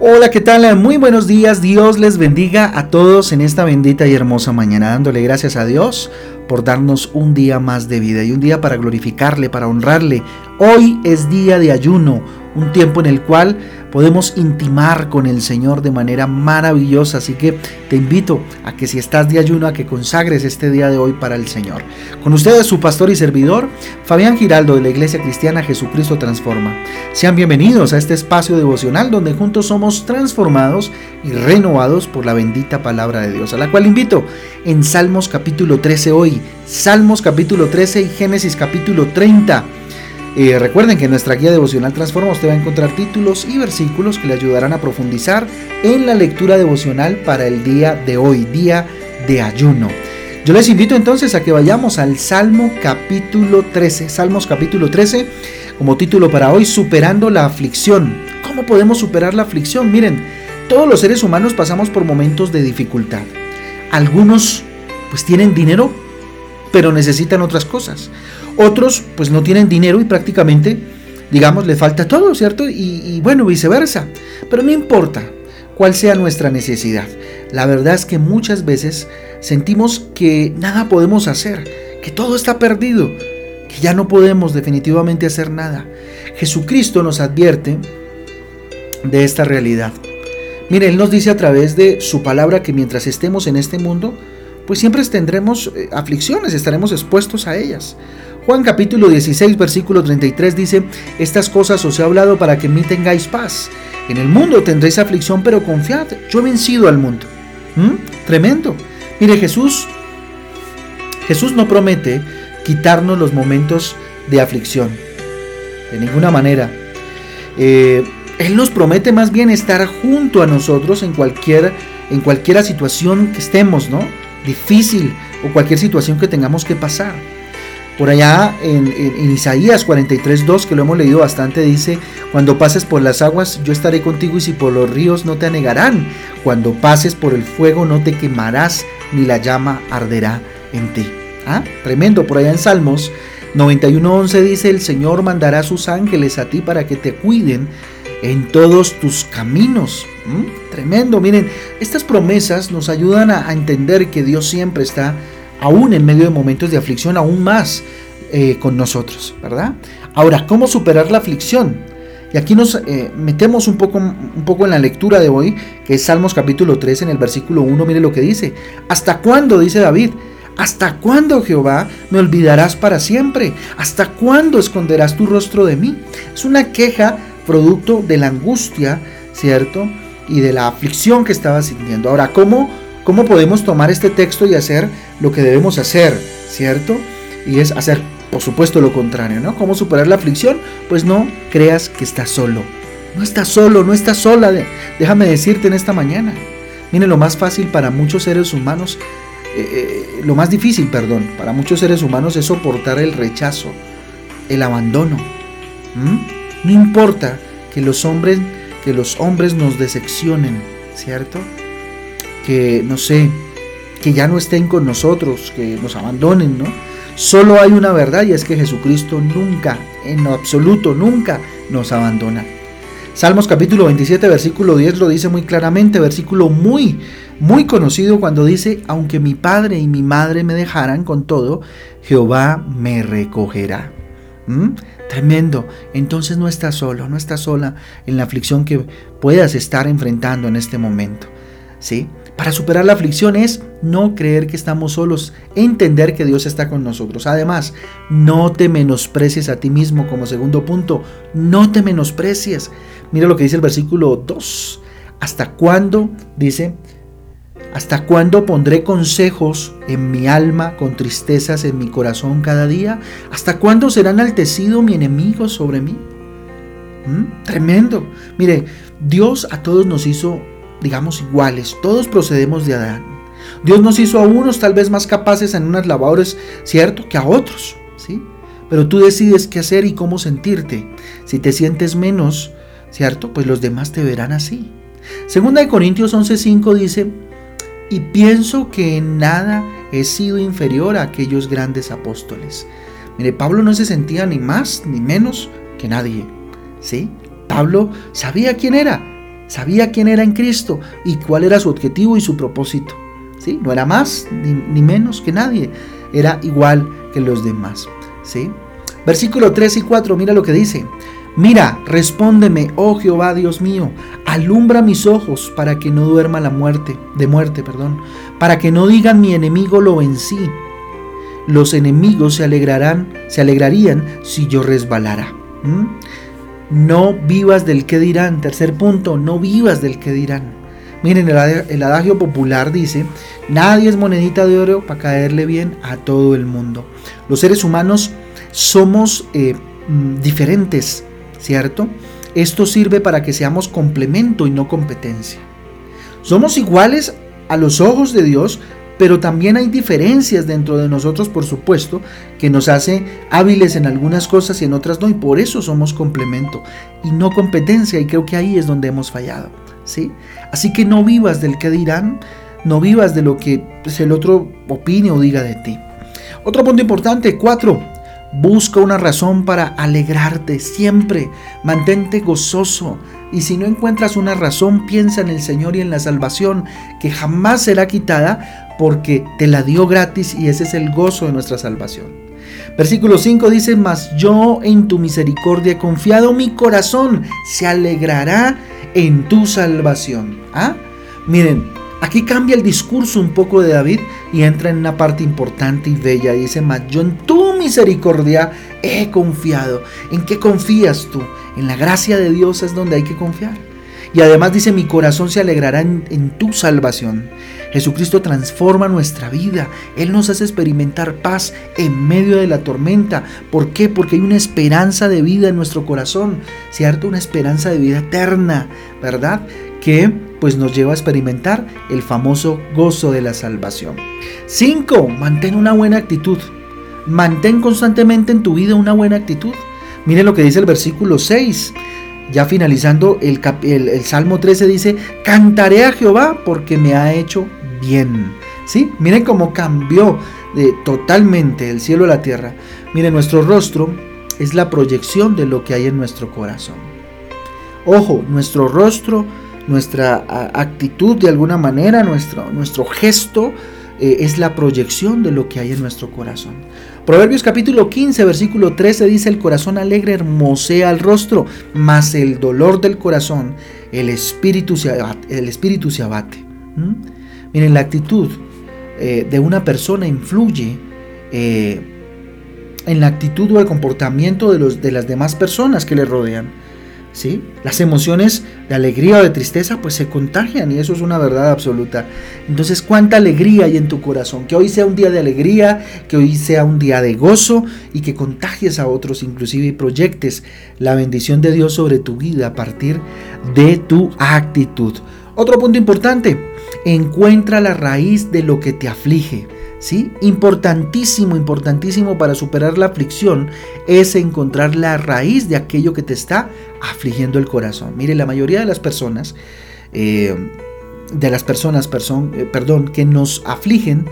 Hola, ¿qué tal? Muy buenos días. Dios les bendiga a todos en esta bendita y hermosa mañana, dándole gracias a Dios por darnos un día más de vida y un día para glorificarle, para honrarle. Hoy es día de ayuno, un tiempo en el cual podemos intimar con el Señor de manera maravillosa. Así que te invito a que si estás de ayuno, a que consagres este día de hoy para el Señor. Con ustedes su pastor y servidor, Fabián Giraldo de la Iglesia Cristiana Jesucristo Transforma. Sean bienvenidos a este espacio devocional donde juntos somos transformados y renovados por la bendita palabra de Dios, a la cual invito en Salmos capítulo 13 hoy, Salmos capítulo 13 y Génesis capítulo 30. Recuerden que en nuestra guía devocional Transforma usted va a encontrar títulos y versículos que le ayudarán a profundizar en la lectura devocional para el día de hoy, día de ayuno. Yo les invito entonces a que vayamos al Salmo capítulo 13. Salmos capítulo 13 como título para hoy, Superando la aflicción. ¿Cómo podemos superar la aflicción? Miren, todos los seres humanos pasamos por momentos de dificultad. Algunos pues tienen dinero, pero necesitan otras cosas. Otros pues no tienen dinero y prácticamente, digamos, le falta todo, ¿cierto? Y, bueno, viceversa. Pero no importa cuál sea nuestra necesidad. La verdad es que muchas veces sentimos que nada podemos hacer, que todo está perdido, que ya no podemos definitivamente hacer nada. Jesucristo nos advierte de esta realidad. Mire, Él nos dice a través de su palabra que mientras estemos en este mundo, pues siempre tendremos eh, aflicciones, estaremos expuestos a ellas. Juan capítulo 16, versículo 33 dice, estas cosas os he hablado para que en mí tengáis paz. En el mundo tendréis aflicción, pero confiad, yo he vencido al mundo. ¿Mm? Tremendo. Mire, Jesús, Jesús no promete quitarnos los momentos de aflicción. De ninguna manera. Eh, él nos promete más bien estar junto a nosotros en cualquier, en situación que estemos, ¿no? Difícil o cualquier situación que tengamos que pasar. Por allá en, Isaías 43, 2, que lo hemos leído bastante, dice, cuando pases por las aguas, yo estaré contigo y si por los ríos no te anegarán. Cuando pases por el fuego no te quemarás, ni la llama arderá en ti. ¿Ah? Tremendo, por allá en Salmos 91.11 dice, el Señor mandará sus ángeles a ti para que te cuiden en todos tus caminos. Tremendo, miren, estas promesas nos ayudan a entender que Dios siempre está aún en medio de momentos de aflicción, aún más eh, con nosotros, ¿verdad? Ahora, ¿cómo superar la aflicción? Y aquí nos eh, metemos un poco, un poco en la lectura de hoy, que es Salmos capítulo 3, en el versículo 1, mire lo que dice. ¿Hasta cuándo, dice David? ¿Hasta cuándo, Jehová, me olvidarás para siempre? ¿Hasta cuándo esconderás tu rostro de mí? Es una queja producto de la angustia, ¿cierto? Y de la aflicción que estaba sintiendo. Ahora, ¿cómo ¿Cómo podemos tomar este texto y hacer lo que debemos hacer, ¿cierto? Y es hacer, por supuesto, lo contrario, ¿no? ¿Cómo superar la aflicción? Pues no creas que estás solo. No estás solo, no estás sola. Déjame decirte en esta mañana. Mire, lo más fácil para muchos seres humanos, eh, eh, lo más difícil, perdón, para muchos seres humanos es soportar el rechazo, el abandono. No importa que los hombres, que los hombres nos decepcionen, ¿cierto? Que, no sé, que ya no estén con nosotros, que nos abandonen, ¿no? Solo hay una verdad y es que Jesucristo nunca, en lo absoluto, nunca nos abandona. Salmos capítulo 27, versículo 10 lo dice muy claramente, versículo muy, muy conocido cuando dice, aunque mi padre y mi madre me dejaran con todo, Jehová me recogerá. ¿Mm? Tremendo. Entonces no estás solo, no estás sola en la aflicción que puedas estar enfrentando en este momento. ¿Sí? Para superar la aflicción es no creer que estamos solos, entender que Dios está con nosotros. Además, no te menosprecies a ti mismo como segundo punto, no te menosprecies. Mira lo que dice el versículo 2. ¿Hasta cuándo? Dice, ¿hasta cuándo pondré consejos en mi alma con tristezas en mi corazón cada día? ¿Hasta cuándo será enaltecido mi enemigo sobre mí? ¿Mm? Tremendo. Mire, Dios a todos nos hizo digamos, iguales. Todos procedemos de Adán. Dios nos hizo a unos tal vez más capaces en unas labores, ¿cierto?, que a otros, ¿sí? Pero tú decides qué hacer y cómo sentirte. Si te sientes menos, ¿cierto? Pues los demás te verán así. Segunda de Corintios 11:5 dice, y pienso que en nada he sido inferior a aquellos grandes apóstoles. Mire, Pablo no se sentía ni más ni menos que nadie, ¿sí? Pablo sabía quién era, sabía quién era en Cristo y cuál era su objetivo y su propósito. ¿sí? No era más ni, menos que nadie, era igual que los demás. ¿sí? Versículo 3 y 4, mira lo que dice. Mira, respóndeme, oh Jehová Dios mío, alumbra mis ojos para que no duerma la muerte, de muerte, perdón, para que no digan mi enemigo lo vencí. Los enemigos se alegrarán, se alegrarían si yo resbalara. No vivas del que dirán. Tercer punto, no vivas del que dirán. Miren, el adagio popular dice, nadie es monedita de oro para caerle bien a todo el mundo. Los seres humanos somos eh, mm, diferentes, ¿cierto? Esto sirve para que seamos complemento y no competencia. Somos iguales a los ojos de Dios, pero también hay diferencias dentro de nosotros, por supuesto, que nos hace hábiles en algunas cosas y en otras no, y por eso somos complemento y no competencia, y creo que ahí es donde hemos fallado, ¿sí? Así que no vivas del que dirán, no vivas de lo que pues, el otro opine o diga de ti. Otro punto importante, cuatro, Busca una razón para alegrarte siempre. Mantente gozoso. Y si no encuentras una razón, piensa en el Señor y en la salvación, que jamás será quitada porque te la dio gratis y ese es el gozo de nuestra salvación. Versículo 5 dice, mas yo en tu misericordia he confiado, mi corazón se alegrará en tu salvación. ¿Ah? Miren, Aquí cambia el discurso un poco de David y entra en una parte importante y bella. Dice, mas yo en tu misericordia he confiado. ¿En qué confías tú? En la gracia de Dios es donde hay que confiar. Y además dice, mi corazón se alegrará en, en, tu salvación. Jesucristo transforma nuestra vida. Él nos hace experimentar paz en medio de la tormenta. ¿Por qué? Porque hay una esperanza de vida en nuestro corazón, ¿cierto? Una esperanza de vida eterna, ¿verdad? Que pues nos lleva a experimentar el famoso gozo de la salvación. 5. Mantén una buena actitud. Mantén constantemente en tu vida una buena actitud. Miren lo que dice el versículo 6. Ya finalizando el, el, Salmo 13 dice, cantaré a Jehová porque me ha hecho bien. ¿Sí? Miren cómo cambió de, totalmente el cielo a la tierra. Miren, nuestro rostro es la proyección de lo que hay en nuestro corazón. Ojo, nuestro rostro nuestra actitud de alguna manera, nuestro, nuestro gesto eh, es la proyección de lo que hay en nuestro corazón. Proverbios capítulo 15, versículo 13 dice, el corazón alegre hermosea el rostro, mas el dolor del corazón, el espíritu se abate. El espíritu se abate. Miren, la actitud eh, de una persona influye eh, en la actitud o el comportamiento de, los, de las demás personas que le rodean. Las emociones de alegría o de tristeza pues se contagian y eso es una verdad absoluta. Entonces, ¿cuánta alegría hay en tu corazón? Que hoy sea un día de alegría, que hoy sea un día de gozo y que contagies a otros inclusive y proyectes la bendición de Dios sobre tu vida a partir de tu actitud. Otro punto importante, encuentra la raíz de lo que te aflige. ¿Sí? Importantísimo, importantísimo para superar la aflicción es encontrar la raíz de aquello que te está afligiendo el corazón. Mire, la mayoría de las personas, eh, de las personas, eh, perdón, que nos afligen,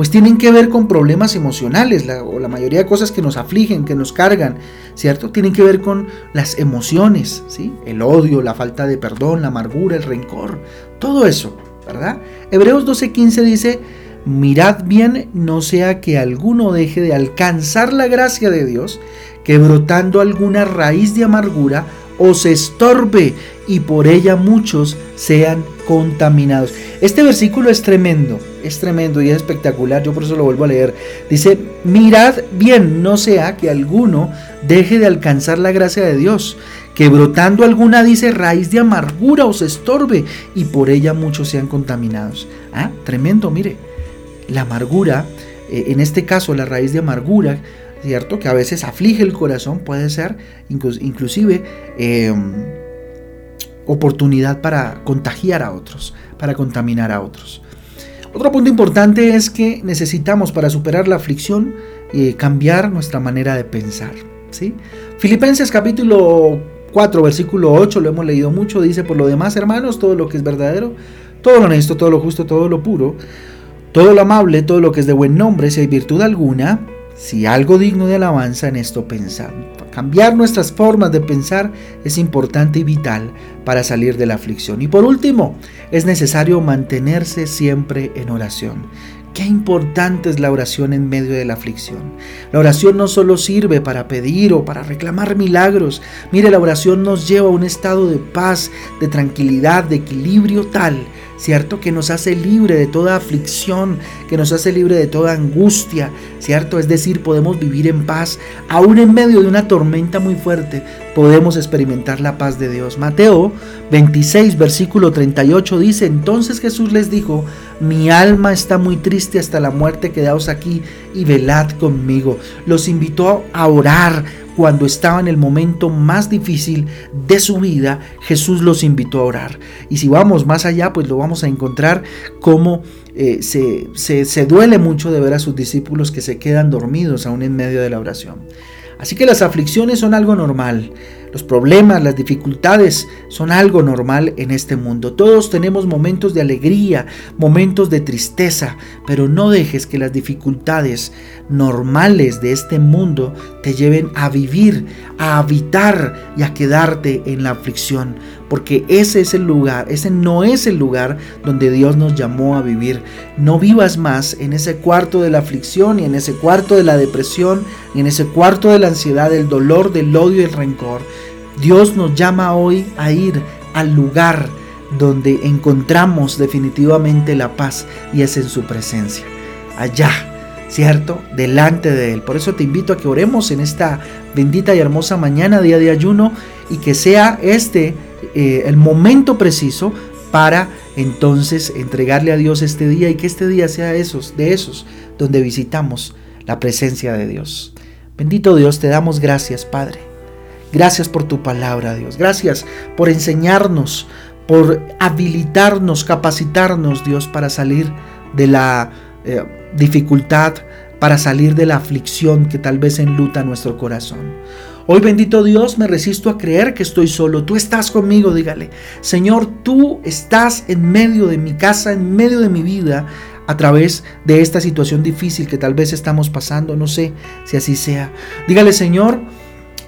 pues tienen que ver con problemas emocionales, o la mayoría de cosas que nos afligen, que nos cargan, ¿cierto? Tienen que ver con las emociones, ¿sí? El odio, la falta de perdón, la amargura, el rencor, todo eso, ¿verdad? Hebreos 12:15 dice, mirad bien, no sea que alguno deje de alcanzar la gracia de Dios, que brotando alguna raíz de amargura os estorbe y por ella muchos sean contaminados. Este versículo es tremendo, es tremendo y es espectacular, yo por eso lo vuelvo a leer. Dice, mirad bien, no sea que alguno deje de alcanzar la gracia de Dios, que brotando alguna, dice, raíz de amargura os estorbe y por ella muchos sean contaminados. Ah, tremendo, mire la amargura, eh, en este caso la raíz de amargura, ¿cierto? Que a veces aflige el corazón, puede ser inclusive em, oportunidad para contagiar a otros, para contaminar a otros. Otro punto importante es que necesitamos para superar la aflicción eh, cambiar nuestra manera de pensar. ¿sí? Filipenses capítulo 4, versículo 8, lo hemos leído mucho, dice, por lo demás, hermanos, todo lo que es verdadero, todo lo honesto, todo lo justo, todo lo puro, todo lo amable, todo lo que es de buen nombre, si hay virtud alguna, si algo digno de alabanza en esto pensar. Cambiar nuestras formas de pensar es importante y vital para salir de la aflicción. Y por último, es necesario mantenerse siempre en oración. Qué importante es la oración en medio de la aflicción. La oración no solo sirve para pedir o para reclamar milagros. Mire, la oración nos lleva a un estado de paz, de tranquilidad, de equilibrio tal ¿cierto? Que nos hace libre de toda aflicción, que nos hace libre de toda angustia, ¿cierto? Es decir, podemos vivir en paz, aún en medio de una tormenta muy fuerte, podemos experimentar la paz de Dios. Mateo 26, versículo 38 dice, entonces Jesús les dijo, mi alma está muy triste hasta la muerte, quedaos aquí y velad conmigo. Los invitó a orar, cuando estaba en el momento más difícil de su vida, Jesús los invitó a orar. Y si vamos más allá, pues lo vamos a encontrar como eh, se, se duele mucho de ver a sus discípulos que se quedan dormidos aún en medio de la oración. Así que las aflicciones son algo normal. Los problemas, las dificultades son algo normal en este mundo. Todos tenemos momentos de alegría, momentos de tristeza, pero no dejes que las dificultades normales de este mundo te lleven a vivir, a habitar y a quedarte en la aflicción, porque ese es el lugar, ese no es el lugar donde Dios nos llamó a vivir. No vivas más en ese cuarto de la aflicción y en ese cuarto de la depresión y en ese cuarto de la ansiedad, del dolor, del odio y el rencor. Dios nos llama hoy a ir al lugar donde encontramos definitivamente la paz y es en su presencia. Allá, ¿cierto? Delante de Él. Por eso te invito a que oremos en esta bendita y hermosa mañana, día de ayuno, y que sea este eh, el momento preciso para entonces entregarle a Dios este día y que este día sea esos, de esos donde visitamos la presencia de Dios. Bendito Dios, te damos gracias, Padre. Gracias por tu palabra, Dios. Gracias por enseñarnos, por habilitarnos, capacitarnos, Dios, para salir de la eh, dificultad, para salir de la aflicción que tal vez enluta nuestro corazón. Hoy bendito Dios, me resisto a creer que estoy solo. Tú estás conmigo, dígale. Señor, tú estás en medio de mi casa, en medio de mi vida, a través de esta situación difícil que tal vez estamos pasando. No sé si así sea. Dígale, Señor,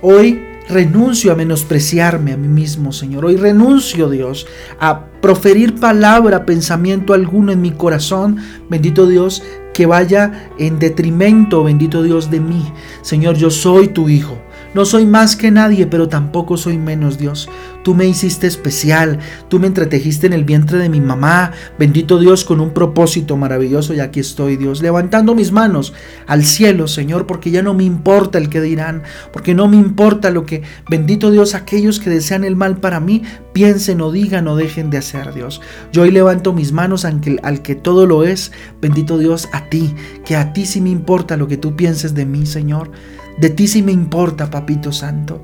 hoy renuncio a menospreciarme a mí mismo, Señor. Hoy renuncio, Dios, a proferir palabra, pensamiento alguno en mi corazón. Bendito Dios, que vaya en detrimento, bendito Dios, de mí. Señor, yo soy tu Hijo. No soy más que nadie, pero tampoco soy menos, Dios. Tú me hiciste especial, tú me entretejiste en el vientre de mi mamá, bendito Dios, con un propósito maravilloso y aquí estoy, Dios, levantando mis manos al cielo, Señor, porque ya no me importa el que dirán, porque no me importa lo que, bendito Dios, aquellos que desean el mal para mí, piensen o digan o dejen de hacer, Dios. Yo hoy levanto mis manos al que, al que todo lo es, bendito Dios, a ti, que a ti sí me importa lo que tú pienses de mí, Señor. De ti sí me importa, Papito Santo.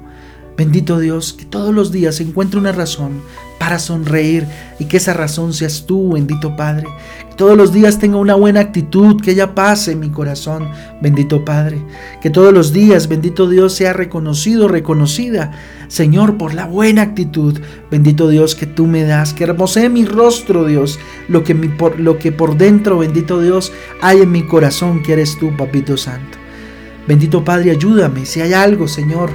Bendito Dios, que todos los días encuentre una razón para sonreír y que esa razón seas tú, bendito Padre. Que todos los días tenga una buena actitud, que ella pase en mi corazón, bendito Padre. Que todos los días, bendito Dios, sea reconocido, reconocida, Señor, por la buena actitud, bendito Dios, que tú me das. Que hermosee mi rostro, Dios, lo que, por, lo que por dentro, bendito Dios, hay en mi corazón, que eres tú, Papito Santo. Bendito Padre, ayúdame. Si hay algo, Señor,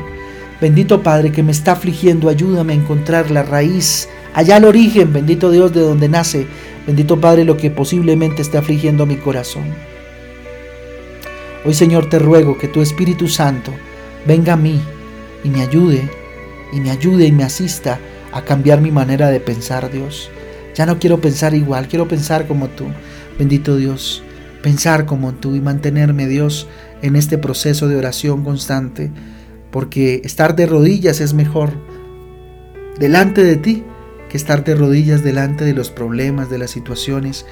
bendito Padre, que me está afligiendo, ayúdame a encontrar la raíz, allá el origen, bendito Dios, de donde nace, bendito Padre, lo que posiblemente esté afligiendo mi corazón. Hoy, Señor, te ruego que tu Espíritu Santo venga a mí y me ayude, y me ayude y me asista a cambiar mi manera de pensar, Dios. Ya no quiero pensar igual, quiero pensar como tú, bendito Dios, pensar como tú y mantenerme, Dios, en este proceso de oración constante, porque estar de rodillas es mejor delante de ti que estar de rodillas delante de los problemas, de las situaciones,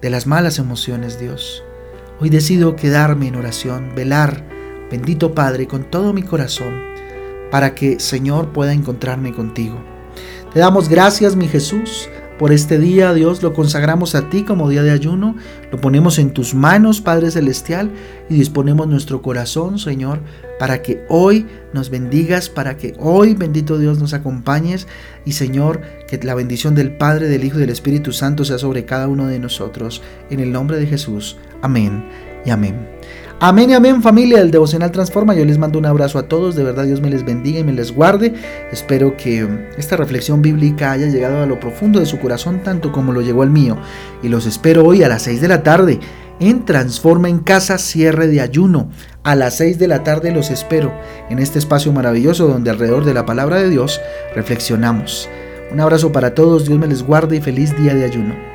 de las malas emociones, Dios. Hoy decido quedarme en oración, velar, bendito Padre, con todo mi corazón, para que, Señor, pueda encontrarme contigo. Te damos gracias, mi Jesús, por este día, Dios, lo consagramos a ti como día de ayuno, lo ponemos en tus manos, Padre Celestial, y disponemos nuestro corazón, Señor, para que hoy nos bendigas, para que hoy, bendito Dios, nos acompañes, y Señor, que la bendición del Padre, del Hijo y del Espíritu Santo sea sobre cada uno de nosotros. En el nombre de Jesús. Amén y amén. Amén y amén familia del Devocional Transforma. Yo les mando un abrazo a todos. De verdad Dios me les bendiga y me les guarde. Espero que esta reflexión bíblica haya llegado a lo profundo de su corazón tanto como lo llegó al mío. Y los espero hoy a las 6 de la tarde en Transforma en Casa Cierre de Ayuno. A las 6 de la tarde los espero en este espacio maravilloso donde alrededor de la palabra de Dios reflexionamos. Un abrazo para todos, Dios me les guarde y feliz día de ayuno.